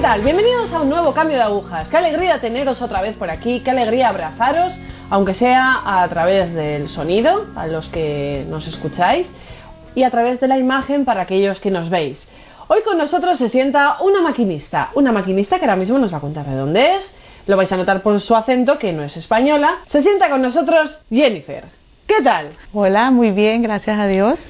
¿Qué tal? Bienvenidos a un nuevo cambio de agujas. Qué alegría teneros otra vez por aquí, qué alegría abrazaros, aunque sea a través del sonido, a los que nos escucháis, y a través de la imagen para aquellos que nos veis. Hoy con nosotros se sienta una maquinista, una maquinista que ahora mismo nos va a contar de dónde es, lo vais a notar por su acento, que no es española. Se sienta con nosotros Jennifer. ¿Qué tal? Hola, muy bien, gracias a Dios.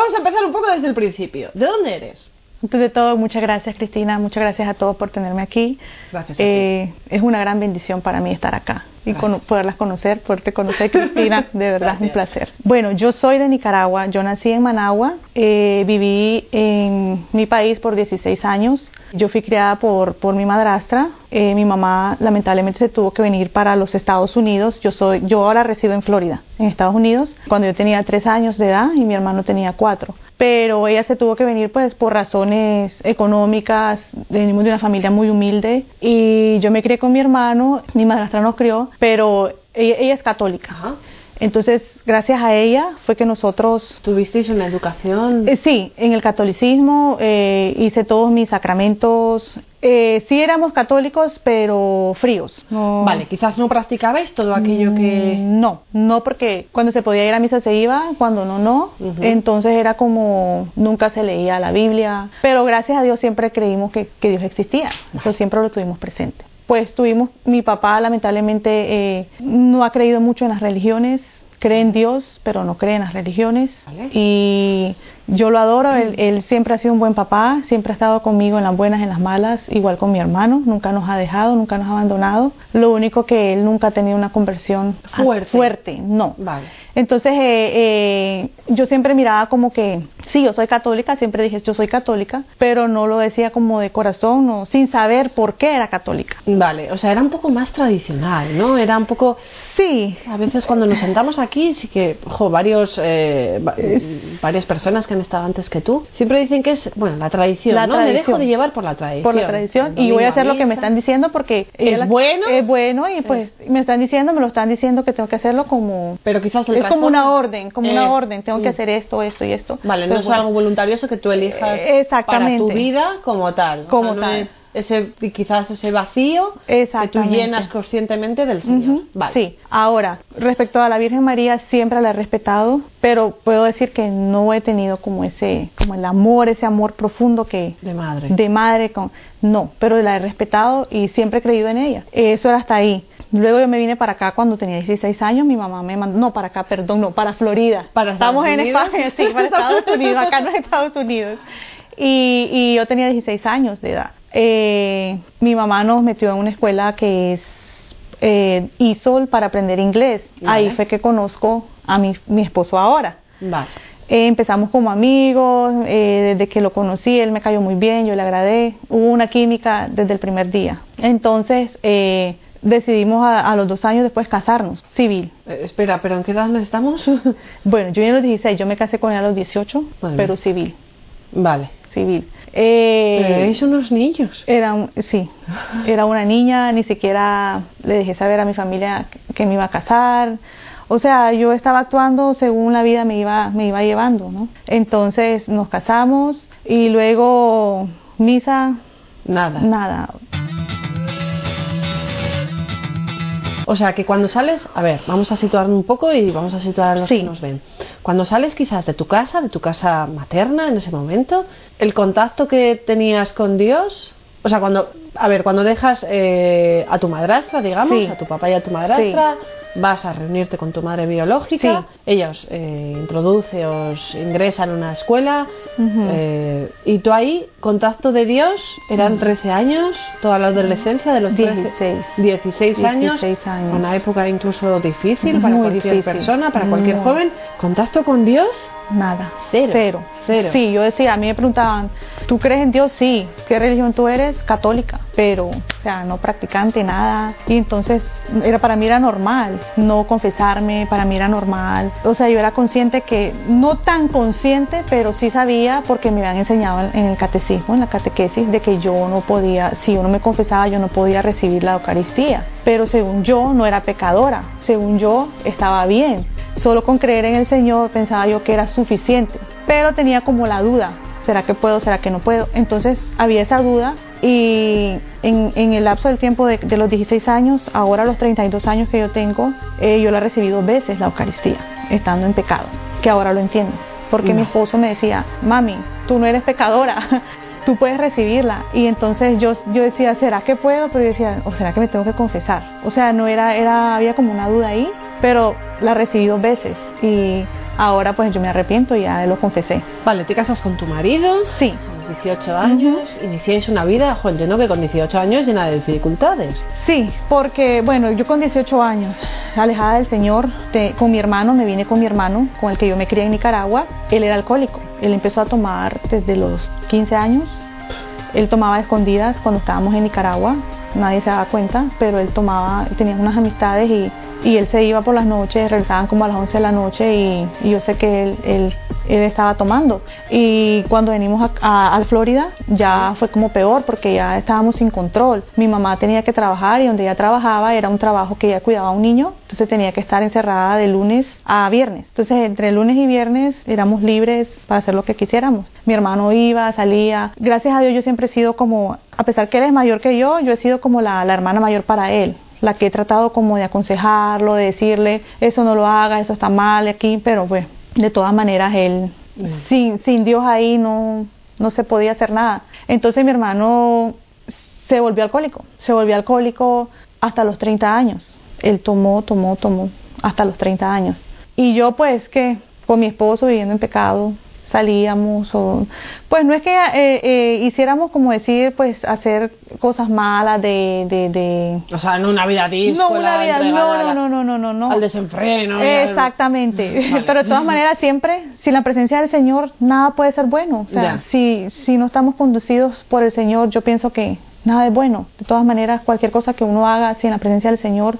Vamos a empezar un poco desde el principio. ¿De dónde eres? Antes de todo, muchas gracias Cristina, muchas gracias a todos por tenerme aquí. Gracias. Eh, es una gran bendición para mí estar acá y con, poderlas conocer, poderte conocer Cristina, de verdad es un placer. Bueno, yo soy de Nicaragua, yo nací en Managua, eh, viví en mi país por 16 años. Yo fui criada por, por mi madrastra. Eh, mi mamá lamentablemente se tuvo que venir para los Estados Unidos. Yo soy, yo ahora resido en Florida, en Estados Unidos, cuando yo tenía tres años de edad y mi hermano tenía cuatro. Pero ella se tuvo que venir pues por razones económicas, venimos de una familia muy humilde y yo me crié con mi hermano, mi madrastra nos crió, pero ella, es católica. Entonces, gracias a ella fue que nosotros... ¿Tuvisteis una educación? Eh, sí, en el catolicismo eh, hice todos mis sacramentos. Eh, sí éramos católicos, pero fríos. Vale, quizás no practicabais todo aquello que... Mm, no, no porque cuando se podía ir a misa se iba, cuando no, no. Entonces era como nunca se leía la Biblia. Pero gracias a Dios siempre creímos que, que Dios existía. Eso siempre lo tuvimos presente pues tuvimos, mi papá lamentablemente eh, no ha creído mucho en las religiones, cree en Dios, pero no cree en las religiones. Y yo lo adoro, él, siempre ha sido un buen papá, siempre ha estado conmigo en las buenas, en las malas, igual con mi hermano, nunca nos ha dejado, nunca nos ha abandonado. Lo único que él nunca ha tenido una conversión fuerte, fuerte no. Vale. Entonces eh, eh, yo siempre miraba como que, sí, yo soy católica, siempre dije yo soy católica, pero no lo decía como de corazón, no, sin saber por qué era católica. Vale, o sea, era un poco más tradicional, ¿no? Era un poco... Sí. A veces cuando nos sentamos aquí, sí que, ojo, varios, eh, varias personas que han estado antes que tú, siempre dicen que es, bueno, la tradición, ¿no? Me dejo de llevar por la tradición. Por la tradición, y voy a hacer lo que me están diciendo porque... Es bueno. Es bueno y pues me están diciendo, me lo están diciendo que tengo que hacerlo como... Pero quizás el como una orden, como una eh, orden, tengo que mm. hacer esto, esto y esto. Vale, no es algo voluntarioso que tú elijas eh, para tu vida como tal. Como tal. Ese, quizás ese vacío que tú llenas conscientemente del Señor. vale. Sí, ahora, respecto a la Virgen María, siempre la he respetado, pero puedo decir que no he tenido como ese, como el amor, ese amor profundo que... De madre. De madre, con, no, pero la he respetado y siempre he creído en ella. Eso era hasta ahí. Luego yo me vine para acá cuando tenía 16 años, mi mamá me mandó, no para acá, perdón, no, para Florida. Para Estamos en España, sí, para Estados Unidos, acá no Estados Unidos. Y, y, yo tenía 16 años de edad. Eh, mi mamá nos metió en una escuela que es eh, ISOL para aprender inglés. Ahí fue que conozco a mi, mi esposo ahora. Vale. Eh, empezamos como amigos, eh, desde que lo conocí, él me cayó muy bien, yo le agradé. Hubo una química desde el primer día. Entonces, eh, decidimos a, los dos años después casarnos, civil. Eh, espera, ¿pero en qué edad estamos? bueno, yo en los 16, yo me casé con él a los 18, pero civil. Vale. Civil. Eh, pero erais unos niños. Era sí, era una niña, ni siquiera le dejé saber a mi familia que me iba a casar. O sea, yo estaba actuando según la vida me iba, me iba llevando, ¿no? Entonces nos casamos y luego misa. Nada. Nada. O sea, que cuando sales, a ver, vamos a situarnos un poco y vamos a situar a los que nos ven. Cuando sales quizás de tu casa, de tu casa materna en ese momento, el contacto que tenías con Dios, o sea, cuando, a ver, cuando dejas eh, a tu madrastra, digamos, a tu papá y a tu madrastra, vas a reunirte con tu madre biológica, ella os eh, introduce, os ingresa en una escuela, eh, y tú ahí, contacto de Dios, eran 13 años, toda la adolescencia de los 16, 16, años, una época incluso difícil para cualquier persona, para cualquier joven, contacto con Dios Nada. Cero. Cero. Sí, yo decía, a mí me preguntaban, ¿tú crees en Dios? Sí. ¿Qué religión tú eres? Católica. Pero, o sea, no practicante, nada. Y entonces, era para mí era normal no confesarme, para mí era normal. O sea, yo era consciente que, no tan consciente, pero sí sabía porque me habían enseñado en el catecismo, en la catequesis, de que yo no podía, si yo no me confesaba, yo no podía recibir la Eucaristía. Pero según yo, no era pecadora. Según yo, estaba bien solo con creer en el Señor pensaba yo que era suficiente, pero tenía como la duda, ¿será que puedo, será que no puedo? Entonces había esa duda y en, el lapso del tiempo de, los 16 años, ahora los 32 años que yo tengo, eh, yo la recibí dos veces la Eucaristía, estando en pecado, que ahora lo entiendo. Porque mi esposo me decía, mami, tú no eres pecadora, tú puedes recibirla. Y entonces yo, yo decía, ¿será que puedo? Pero yo decía, ¿o será que me tengo que confesar? O sea, no era, era, había como una duda ahí, pero la recibí dos veces. Y ahora pues yo me arrepiento y ya lo confesé. Vale, ¿te casas con tu marido? Sí. A los 18 años, iniciáis una vida, jo, entiendo que con 18 años llena de dificultades. Sí, porque bueno, yo con 18 años, alejada del Señor, con mi hermano, me vine con mi hermano, con el que yo me crié en Nicaragua, él era alcohólico, él empezó a tomar desde los 15 años, él tomaba escondidas cuando estábamos en Nicaragua, nadie se daba cuenta, pero él tomaba, tenía unas amistades y y él se iba por las noches, regresaban como a las 11 de la noche y, yo sé que él, él, él, estaba tomando. Y cuando venimos a, a, Florida ya fue como peor porque ya estábamos sin control. Mi mamá tenía que trabajar y donde ella trabajaba era un trabajo que ella cuidaba a un niño, entonces tenía que estar encerrada de lunes a viernes. Entonces entre lunes y viernes éramos libres para hacer lo que quisiéramos. Mi hermano iba, salía. Gracias a Dios yo siempre he sido como, a pesar que él es mayor que yo, yo he sido como la, la hermana mayor para él la que he tratado como de aconsejarlo, de decirle, eso no lo haga, eso está mal aquí, pero pues de todas maneras él, mm. sin, sin Dios ahí no, no se podía hacer nada. Entonces mi hermano se volvió alcohólico, se volvió alcohólico hasta los 30 años. Él tomó, tomó, tomó hasta los 30 años. Y yo pues que con mi esposo viviendo en pecado, salíamos o pues no es que eh, eh, hiciéramos como decir pues hacer cosas malas de, de, o sea no una vida disco, no una vida no, no no no no no. al desenfreno exactamente. Pero de todas maneras siempre sin la presencia del Señor nada puede ser bueno. O sea si si no estamos conducidos por el Señor yo pienso que nada es bueno. De todas maneras cualquier cosa que uno haga sin la presencia del Señor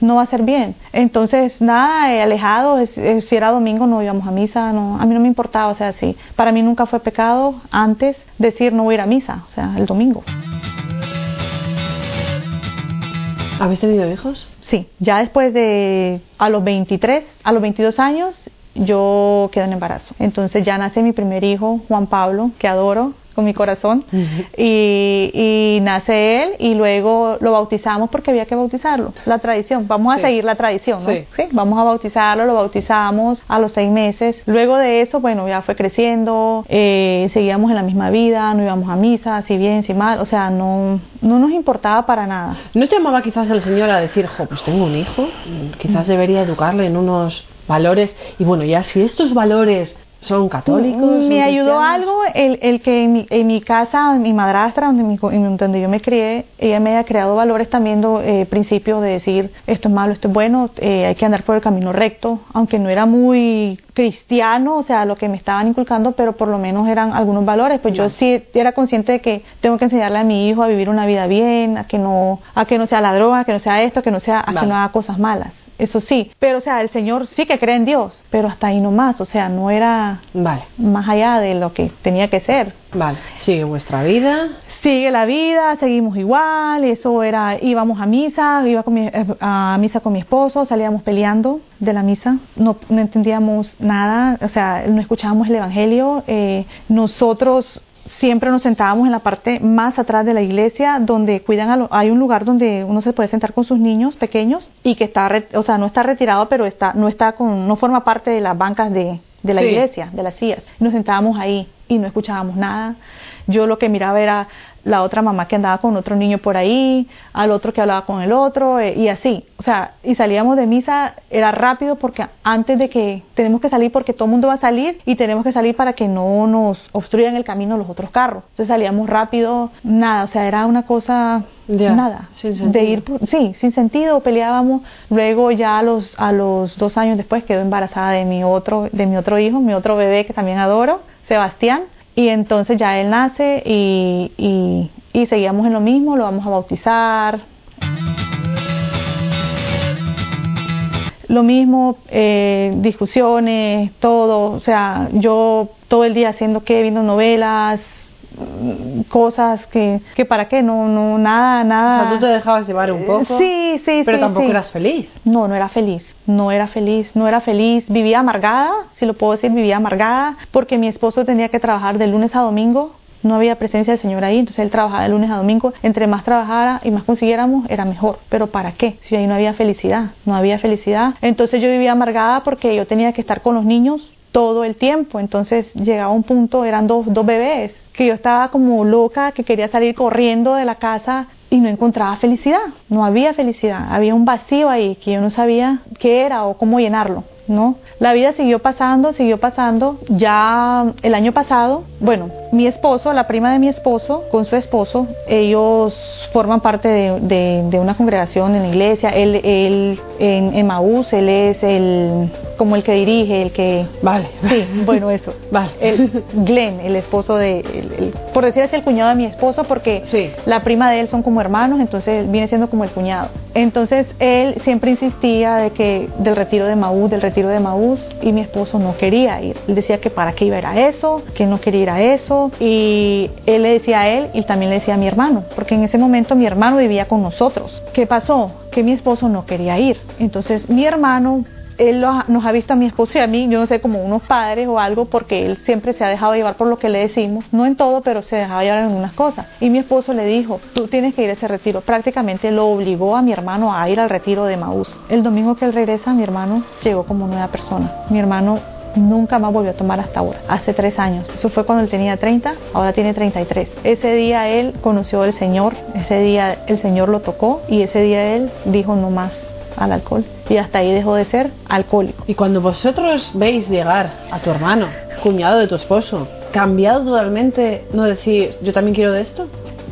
no va a ser bien. Entonces, nada, eh, alejado, si era domingo no íbamos a misa, no, a mí no me importaba, o sea, sí, para mí nunca fue pecado antes decir no voy a ir a misa, o sea, el domingo. ¿Habéis tenido hijos? Sí, ya después de a los 23, a los 22 años, yo quedo en embarazo. Entonces ya nace mi primer hijo, Juan Pablo, que adoro con mi corazón, y, nace él y luego lo bautizamos porque había que bautizarlo, la tradición, vamos a seguir la tradición, ¿no? Sí. Vamos a bautizarlo, lo bautizamos a los seis meses, luego de eso, bueno, ya fue creciendo, eh, seguíamos en la misma vida, no íbamos a misa, si bien, si mal, o sea, no, no nos importaba para nada. ¿No llamaba quizás el Señor a decir, jo, pues tengo un hijo, quizás debería educarle en unos valores y bueno, ya si estos valores son católicos. Me ayudó algo el, el que en mi, en mi, casa, mi madrastra, donde, mi, donde yo me crié, ella me haya creado valores también, eh, principios de decir esto es malo, esto es bueno, eh, hay que andar por el camino recto, aunque no era muy cristiano, o sea, lo que me estaban inculcando, pero por lo menos eran algunos valores. Pues yo sí era consciente de que tengo que enseñarle a mi hijo a vivir una vida bien, a que no, a que no sea la droga, a que no sea esto, a que no sea, a que no haga cosas malas eso sí, pero o sea, el Señor sí que cree en Dios, pero hasta ahí nomás, o sea, no era vale. más allá de lo que tenía que ser. Vale, sigue vuestra vida. Sigue la vida, seguimos igual, eso era, íbamos a misa, iba con eh, a misa con mi esposo, salíamos peleando de la misa, no, no entendíamos nada, o sea, no escuchábamos el Evangelio, eh, nosotros siempre nos sentábamos en la parte más atrás de la iglesia donde cuidan a hay un lugar donde uno se puede sentar con sus niños pequeños y que está o sea no está retirado pero está no está con no forma parte de las bancas de, de la iglesia de las sillas. Nos sentábamos ahí y no escuchábamos nada. Yo lo que miraba era la otra mamá que andaba con otro niño por ahí, al otro que hablaba con el otro, eh, y así. O sea, y salíamos de misa, era rápido porque antes de que tenemos que salir porque todo el mundo va a salir y tenemos que salir para que no nos obstruyan el camino los otros carros. Entonces salíamos rápido, nada, o sea, era una cosa, nada, de ir, sí, sin sentido, peleábamos. Luego ya a los, a los dos años después quedó embarazada de mi otro, de mi otro hijo, mi otro bebé que también adoro, Sebastián y entonces ya él nace y, y, seguíamos en lo mismo, lo vamos a bautizar. Lo mismo, eh, discusiones, todo, o sea, yo todo el día haciendo qué, viendo novelas, cosas que, que para qué, no, no, nada, nada. O sea, tú te dejabas llevar un poco. Sí, sí, Pero sí, tampoco sí. eras feliz. No, no era feliz, no era feliz, no era feliz. Vivía amargada, si lo puedo decir, vivía amargada porque mi esposo tenía que trabajar de lunes a domingo. No había presencia del Señor ahí, entonces él trabajaba de lunes a domingo. Entre más trabajara y más consiguiéramos, era mejor. Pero ¿para qué? Si ahí no había felicidad, no había felicidad. Entonces yo vivía amargada porque yo tenía que estar con los niños todo el tiempo. Entonces llegaba un punto, eran dos, dos bebés, que yo estaba como loca, que quería salir corriendo de la casa y no encontraba felicidad. No había felicidad. Había un vacío ahí que yo no sabía qué era o cómo llenarlo. ¿no? La vida siguió pasando, siguió pasando. Ya el año pasado, bueno, mi esposo, la prima de mi esposo, con su esposo, ellos forman parte de, de, de una congregación en la iglesia. Él, él en Emaús, él es el como el que dirige, el que... Vale. Sí, bueno, eso. Vale. El, Glenn, el esposo de... El, el, por decir así, el cuñado de mi esposo, porque sí. la prima de él son como hermanos, entonces viene siendo como el cuñado. Entonces él siempre insistía de que del retiro de Maús, del retiro de Maús, y mi esposo no quería ir. Él decía que para qué iba a ir a eso, que no quería ir a eso, y él le decía a él y también le decía a mi hermano, porque en ese momento mi hermano vivía con nosotros. ¿Qué pasó? Que mi esposo no quería ir. Entonces mi hermano él nos ha visto a mi esposo y a mí, yo no sé, como unos padres o algo, porque él siempre se ha dejado llevar por lo que le decimos, no en todo, pero se dejaba llevar en algunas cosas. Y mi esposo le dijo, tú tienes que ir a ese retiro. Prácticamente lo obligó a mi hermano a ir al retiro de Maús. El domingo que él regresa, mi hermano llegó como nueva persona. Mi hermano nunca más volvió a tomar hasta ahora, hace tres años. Eso fue cuando él tenía 30, ahora tiene 33. Ese día él conoció al Señor, ese día el Señor lo tocó y ese día él dijo no más al alcohol y hasta ahí dejó de ser alcohólico. Y cuando vosotros veis llegar a tu hermano, cuñado de tu esposo, cambiado totalmente, no decir, yo también quiero de esto.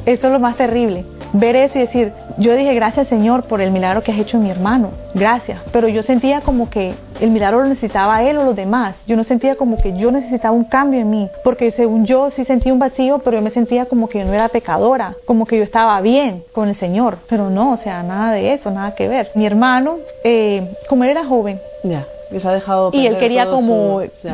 Eso es lo más terrible. Ver eso y decir, yo dije gracias Señor por el milagro que has hecho en mi hermano, gracias. Pero yo sentía como que el milagro lo necesitaba él o los demás. Yo no sentía como que yo necesitaba un cambio en mí, porque según yo sí sentía un vacío, pero yo me sentía como que yo no era pecadora, como que yo estaba bien con el Señor. Pero no, o sea, nada de eso, nada que ver. Mi hermano, eh, como él era joven, ya, que se ha dejado y él quería como su...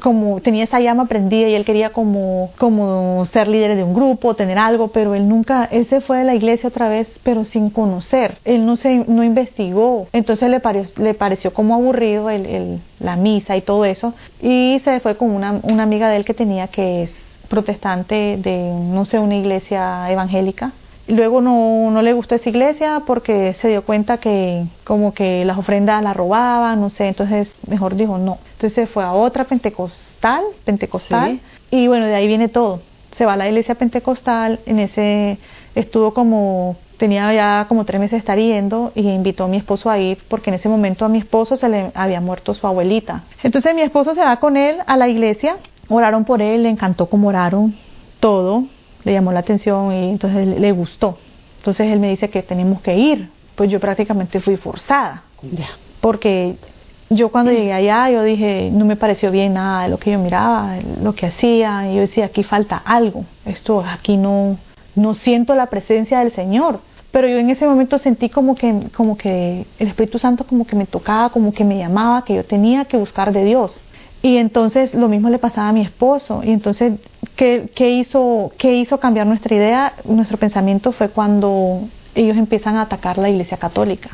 como tenía esa llama prendida y él quería como, como ser líder de un grupo, tener algo, pero él nunca, él se fue de la iglesia otra vez, pero sin conocer, él no se, no investigó, entonces le pareció, le pareció como aburrido el, el, la misa y todo eso, y se fue con una, una amiga de él que tenía que es protestante de, no sé, una iglesia evangélica, Luego no, no, le gustó esa iglesia porque se dio cuenta que como que las ofrendas las robaban, no sé, entonces mejor dijo no. Entonces se fue a otra pentecostal, pentecostal, sí. y bueno, de ahí viene todo. Se va a la iglesia pentecostal, en ese estuvo como, tenía ya como tres meses de estar yendo y invitó a mi esposo a ir porque en ese momento a mi esposo se le había muerto su abuelita. Entonces mi esposo se va con él a la iglesia, oraron por él, le encantó como oraron, todo, le llamó la atención y entonces le gustó. Entonces él me dice que tenemos que ir. Pues yo prácticamente fui forzada. Ya. Porque yo cuando llegué allá, yo dije, no me pareció bien nada de lo que yo miraba, lo que hacía. Y yo decía, aquí falta algo. Esto, aquí no, no siento la presencia del Señor. Pero yo en ese momento sentí como que, como que el Espíritu Santo como que me tocaba, como que me llamaba, que yo tenía que buscar de Dios. Y entonces lo mismo le pasaba a mi esposo. Y entonces, ¿qué, hizo, ¿qué hizo cambiar nuestra idea? Nuestro pensamiento fue cuando ellos empiezan a atacar la iglesia católica.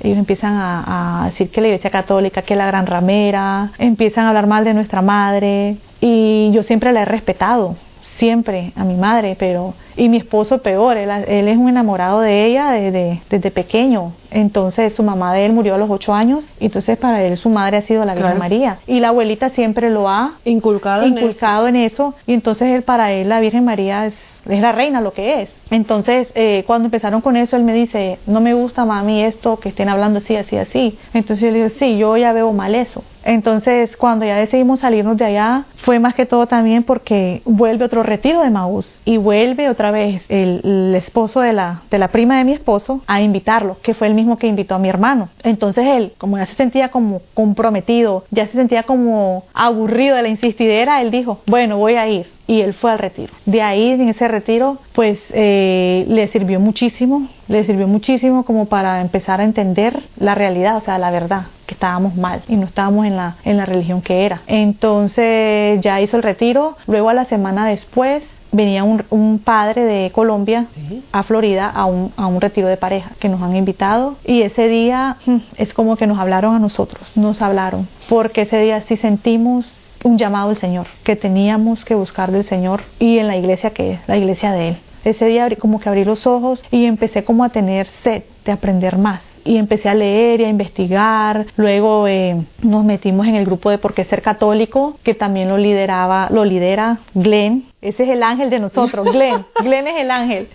Ellos empiezan a, a decir que la iglesia católica, que la gran ramera, empiezan a hablar mal de nuestra madre. Y yo siempre la he respetado, siempre a mi madre, pero y mi esposo peor, él, él es un enamorado de ella desde, desde, pequeño. Entonces su mamá de él murió a los ocho años, entonces para él su madre ha sido la Virgen Claro. María. Y la abuelita siempre lo ha Inculcado, en inculcado en eso, y entonces él para él la Virgen María es, es la reina, lo que es. Entonces eh, cuando empezaron con eso, él me dice, no me gusta mami esto, que estén hablando así, así, así. Entonces yo le digo, sí, yo ya veo mal eso. Entonces cuando ya decidimos salirnos de allá, fue más que todo también porque vuelve otro retiro de Maús, y vuelve otra otra vez el, esposo de la, de la prima de mi esposo a invitarlo, que fue el mismo que invitó a mi hermano. Entonces él, como ya se sentía como comprometido, ya se sentía como aburrido de la insistidera, él dijo, bueno, voy a ir y él fue al retiro. De ahí, en ese retiro, pues eh, le sirvió muchísimo, le sirvió muchísimo como para empezar a entender la realidad, o sea, la verdad, que estábamos mal y no estábamos en la, en la religión que era. Entonces ya hizo el retiro, luego a la semana después venía un, un, padre de Colombia ¿Sí? a Florida a un, a un, retiro de pareja que nos han invitado y ese día hmm, es como que nos hablaron a nosotros, nos hablaron, porque ese día sí sentimos un llamado del Señor, que teníamos que buscar del Señor y en la iglesia que es, la iglesia de Él. Ese día como que abrí los ojos y empecé como a tener sed de aprender más y empecé a leer y a investigar. Luego eh, nos metimos en el grupo de Por qué ser católico, que también lo lideraba, lo lidera Glenn. Ese es el ángel de nosotros, Glenn. Glenn es el ángel.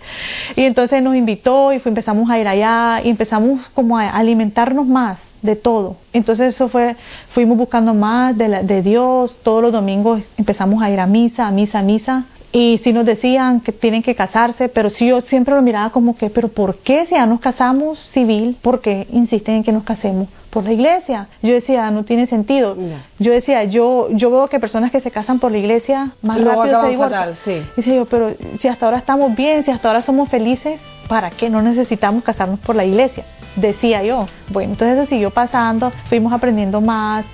Y entonces nos invitó y fue, empezamos a ir allá y empezamos como a alimentarnos más de todo. Entonces eso fue, fuimos buscando más de, la, de Dios. Todos los domingos empezamos a ir a misa, a misa, a misa y si nos decían que tienen que casarse, pero si yo siempre lo miraba como que, pero ¿por qué si ya nos casamos civil, por qué insisten en que nos casemos por la iglesia? Yo decía, no tiene sentido. No. Yo decía, yo yo veo que personas que se casan por la iglesia más Luego rápido se divorcian. Sí. Dice yo, pero si hasta ahora estamos bien, si hasta ahora somos felices, ¿para qué no necesitamos casarnos por la iglesia? Decía yo. Bueno, entonces eso siguió pasando, fuimos aprendiendo más.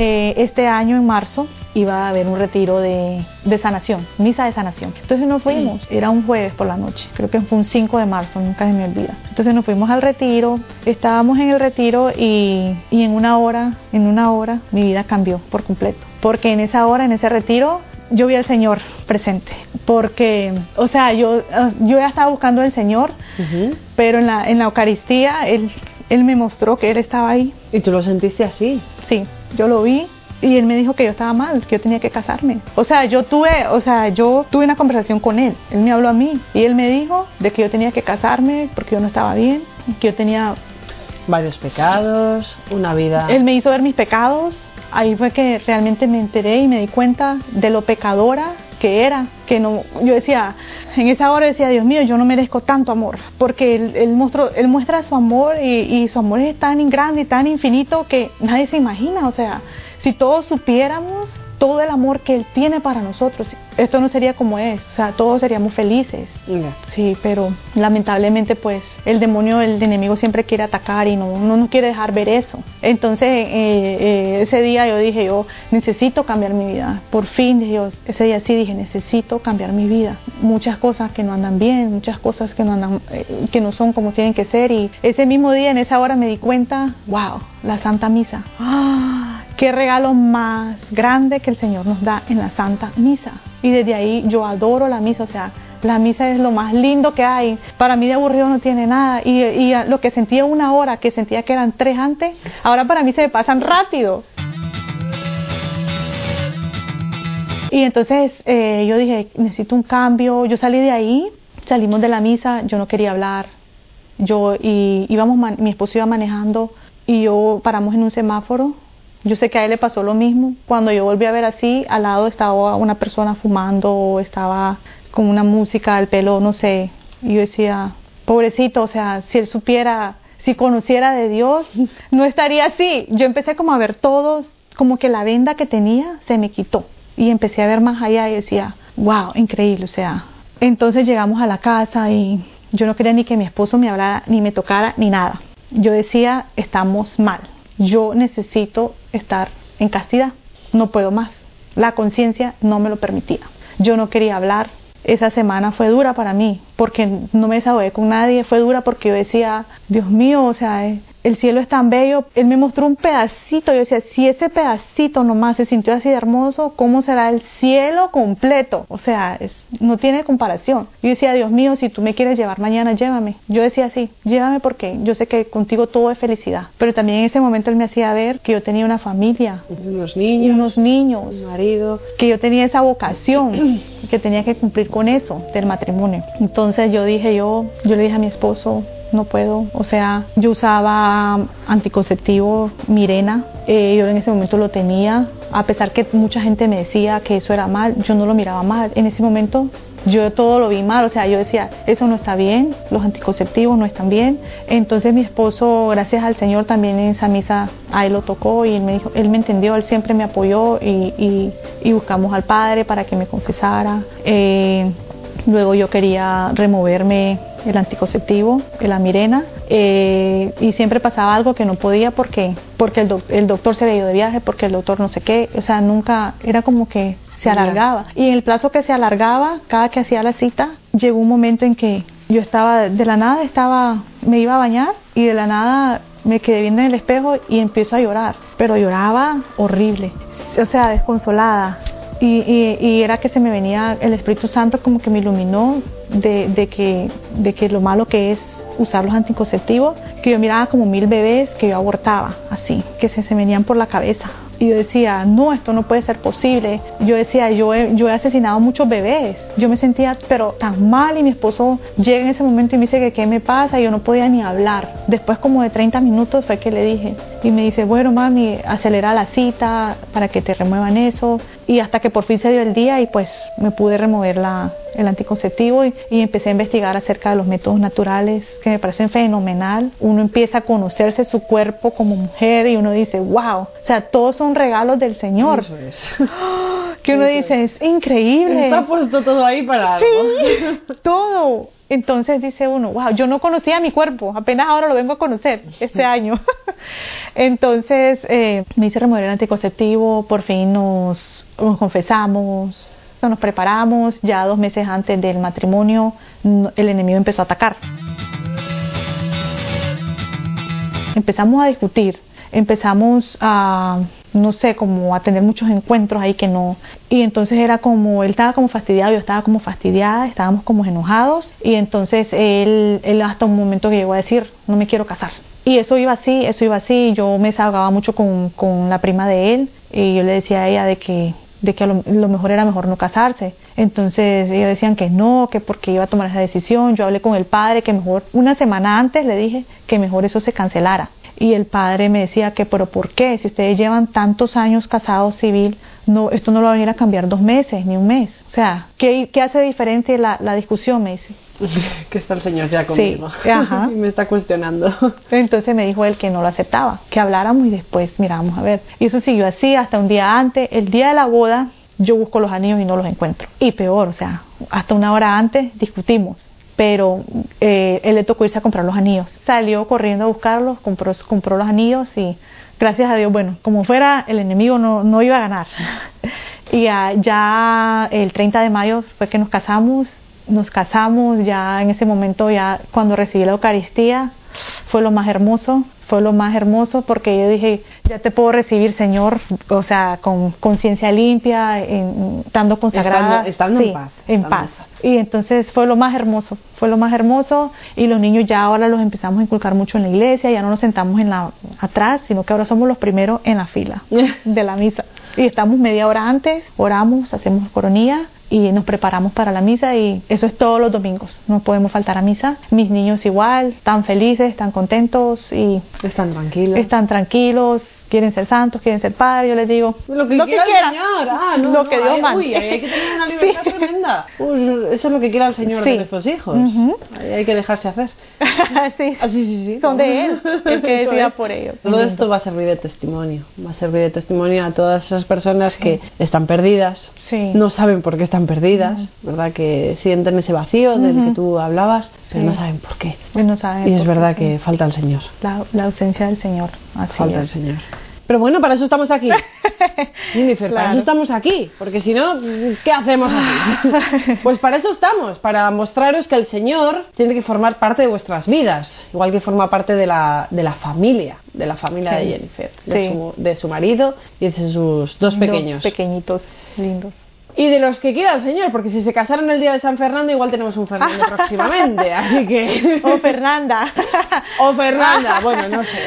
Eh, este año en marzo iba a haber un retiro de, de, sanación, misa de sanación. Entonces nos fuimos, era un jueves por la noche, creo que fue un 5 de marzo, nunca se me olvida. Entonces nos fuimos al retiro, estábamos en el retiro y, y en una hora, en una hora mi vida cambió por completo. Porque en esa hora, en ese retiro, yo vi al Señor presente, porque, o sea, yo, yo ya estaba buscando al Señor, uh -huh. pero en la, en la Eucaristía Él, él me mostró que Él estaba ahí. ¿Y tú lo sentiste así? Sí, yo lo vi y él me dijo que yo estaba mal, que yo tenía que casarme. O sea, yo tuve, o sea, yo tuve una conversación con él. Él me habló a mí y él me dijo de que yo tenía que casarme porque yo no estaba bien, que yo tenía varios pecados, una vida. Él me hizo ver mis pecados. Ahí fue que realmente me enteré y me di cuenta de lo pecadora que era, que no, yo decía, en esa hora decía, Dios mío, yo no merezco tanto amor, porque él, él, muestra su amor y, y, su amor es tan grande y tan infinito que nadie se imagina, o sea, si todos supiéramos todo el amor que Él tiene para nosotros, esto no sería como es, o sea, todos seríamos felices. Yeah. Sí, pero lamentablemente pues el demonio, el enemigo siempre quiere atacar y no, no nos quiere dejar ver eso. Entonces eh, eh, ese día yo dije, yo necesito cambiar mi vida. Por fin, yo, ese día sí dije, necesito cambiar mi vida. Muchas cosas que no andan bien, muchas cosas que no, andan, eh, que no son como tienen que ser. Y ese mismo día, en esa hora me di cuenta, wow, la Santa Misa. ¡Ah! qué regalo más grande que el Señor nos da en la Santa Misa. Y desde ahí yo adoro la misa, o sea, la misa es lo más lindo que hay. Para mí de aburrido no tiene nada. Y, y lo que sentía una hora, que sentía que eran tres antes, ahora para mí se me pasan rápido. Y entonces eh, yo dije, necesito un cambio. Yo salí de ahí, salimos de la misa, yo no quería hablar. Yo y íbamos, mi esposo iba manejando y yo paramos en un semáforo yo sé que a él le pasó lo mismo. Cuando yo volví a ver así, al lado estaba una persona fumando, estaba con una música, el pelo, no sé. Y yo decía, pobrecito, o sea, si él supiera, si conociera de Dios, no estaría así. Yo empecé como a ver todos, como que la venda que tenía se me quitó. Y empecé a ver más allá y decía, wow, increíble, o sea. Entonces llegamos a la casa y yo no quería ni que mi esposo me hablara, ni me tocara, ni nada. Yo decía, estamos mal yo necesito estar en castidad, no puedo más. La conciencia no me lo permitía. Yo no quería hablar. Esa semana fue dura para mí, porque no me desahogué con nadie, fue dura porque yo decía, Dios mío, o sea, el cielo es tan bello. Él me mostró un pedacito. Yo decía, si ese pedacito nomás se sintió así de hermoso, ¿cómo será el cielo completo? O sea, es, no tiene comparación. Yo decía, Dios mío, si tú me quieres llevar mañana, llévame. Yo decía así, llévame porque yo sé que contigo todo es felicidad. Pero también en ese momento él me hacía ver que yo tenía una familia, unos niños, unos niños, un marido, que yo tenía esa vocación, que tenía que cumplir con eso del matrimonio. Entonces yo dije, yo, yo le dije a mi esposo, no puedo. O sea, yo usaba anticonceptivo Mirena, eh, yo en ese momento lo tenía, a pesar que mucha gente me decía que eso era mal, yo no lo miraba mal. En ese momento yo todo lo vi mal, o sea, yo decía, eso no está bien, los anticonceptivos no están bien. Entonces mi esposo, gracias al Señor, también en esa misa a él lo tocó y él me dijo, él me entendió, él siempre me apoyó y, buscamos al Padre para que me confesara. Eh, luego yo quería removerme el anticonceptivo, la mirena, eh, y siempre pasaba algo que no podía porque, porque el, el, doctor se había ido de viaje, porque el doctor no sé qué, o sea, nunca, era como que se alargaba. Y en el plazo que se alargaba, cada que hacía la cita, llegó un momento en que yo estaba, de la nada estaba, me iba a bañar y de la nada me quedé viendo en el espejo y empiezo a llorar, pero lloraba horrible, o sea, desconsolada. Y, era que se me venía el Espíritu Santo como que me iluminó de, de, que, de que lo malo que es usar los anticonceptivos, que yo miraba como mil bebés que yo abortaba, así, que se, se venían por la cabeza. Y yo decía, no, esto no puede ser posible. Yo decía, yo he, yo he asesinado muchos bebés. Yo me sentía, pero tan mal. Y mi esposo llega en ese momento y me dice que qué me pasa. Y yo no podía ni hablar. Después, como de 30 minutos, fue que le dije. Y me dice, bueno, mami, acelera la cita para que te remuevan eso. Y hasta que por fin se dio el día y pues me pude remover la, el anticonceptivo y, empecé a investigar acerca de los métodos naturales que me parecen fenomenal. Uno empieza a conocerse su cuerpo como mujer y uno dice, wow, o sea, todos son regalos del Señor. Eso es. Que uno dice, es increíble. Está puesto todo ahí para algo. Sí, todo. Entonces dice uno, wow, yo no conocía mi cuerpo, apenas ahora lo vengo a conocer este año. Entonces eh, me hice remover el anticonceptivo, por fin nos, nos confesamos, nos preparamos, ya dos meses antes del matrimonio el enemigo empezó a atacar. Empezamos a discutir, empezamos a, no sé, como a tener muchos encuentros ahí que no. Y entonces era como, él estaba como fastidiado, yo estaba como fastidiada, estábamos como enojados. Y entonces él, él hasta un momento que llegó a decir, no me quiero casar. Y eso iba así, eso iba así. Yo me desahogaba mucho con, con la prima de él y yo le decía a ella de que de que lo, lo, mejor era mejor no casarse. Entonces ellos decían que no, que porque iba a tomar esa decisión. Yo hablé con el padre que mejor, una semana antes le dije que mejor eso se cancelara. Y el padre me decía que, pero ¿por qué? Si ustedes llevan tantos años casados civil, no, esto no lo va a venir a cambiar dos meses, ni un mes. O sea, ¿qué, qué hace diferente la, la discusión? Me dice. que está el Señor ya conmigo. Sí, ajá. y me está cuestionando. Entonces me dijo él que no lo aceptaba, que habláramos y después mirábamos a ver. Y eso siguió así hasta un día antes. El día de la boda, yo busco los anillos y no los encuentro. Y peor, o sea, hasta una hora antes discutimos. Pero eh, él le tocó irse a comprar los anillos. Salió corriendo a buscarlos, compró, compró los anillos y gracias a Dios, bueno, como fuera, el enemigo no, no iba a ganar. Y ya, ya el 30 de mayo fue que nos casamos nos casamos, ya en ese momento, ya cuando recibí la Eucaristía, fue lo más hermoso, fue lo más hermoso porque yo dije, ya te puedo recibir, Señor, o sea, con conciencia limpia, en, estando consagrada. Estando, en paz. En paz. Y entonces fue lo más hermoso, fue lo más hermoso y los niños ya ahora los empezamos a inculcar mucho en la iglesia, ya no nos sentamos en la atrás, sino que ahora somos los primeros en la fila de la misa. Y estamos media hora antes, oramos, hacemos coronía y nos preparamos para la misa y eso es todos los domingos. No podemos faltar a misa. Mis niños igual, están felices, están contentos y están tranquilos. Están tranquilos, quieren ser santos, quieren ser padres, yo les digo lo que, quiera, el Señor, ah, no, lo que Dios Uy, hay que tener una libertad tremenda. eso es lo que quiera el Señor de nuestros hijos. hay que dejarse hacer. sí. Ah, sí, sí, sí. Son de él, el que decida por ellos. Todo esto va a servir de testimonio, va a servir de testimonio a todas esas personas que están perdidas, no saben por qué están perdidas, ¿verdad? Que sienten ese vacío del que tú hablabas, pero no saben por qué. No saben y es verdad que falta el Señor. La, la ausencia del Señor. Así falta el Señor. Pero bueno, para eso estamos aquí. Jennifer, para eso estamos aquí. Porque si no, ¿qué hacemos aquí? Pues para eso estamos, para mostraros que el Señor tiene que formar parte de vuestras vidas, igual que forma parte de la, de la familia, de la familia de Jennifer, de, su, de, su, marido y de sus dos pequeños. Dos pequeñitos, lindos y de los que quiera el Señor, porque si se casaron el día de San Fernando, igual tenemos un Fernando próximamente, así que... O Fernanda. o Fernanda, bueno, no sé.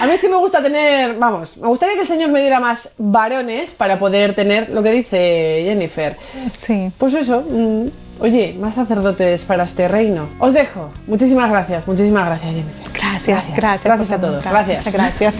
A mí es que me gusta tener, vamos, me gustaría que el Señor me diera más varones para poder tener lo que dice Jennifer. Sí. Pues eso, mm, oye, más sacerdotes para este reino. Os dejo. Muchísimas gracias, muchísimas gracias, Jennifer. Gracias, gracias. Gracias, a todos. Gracias. Gracias.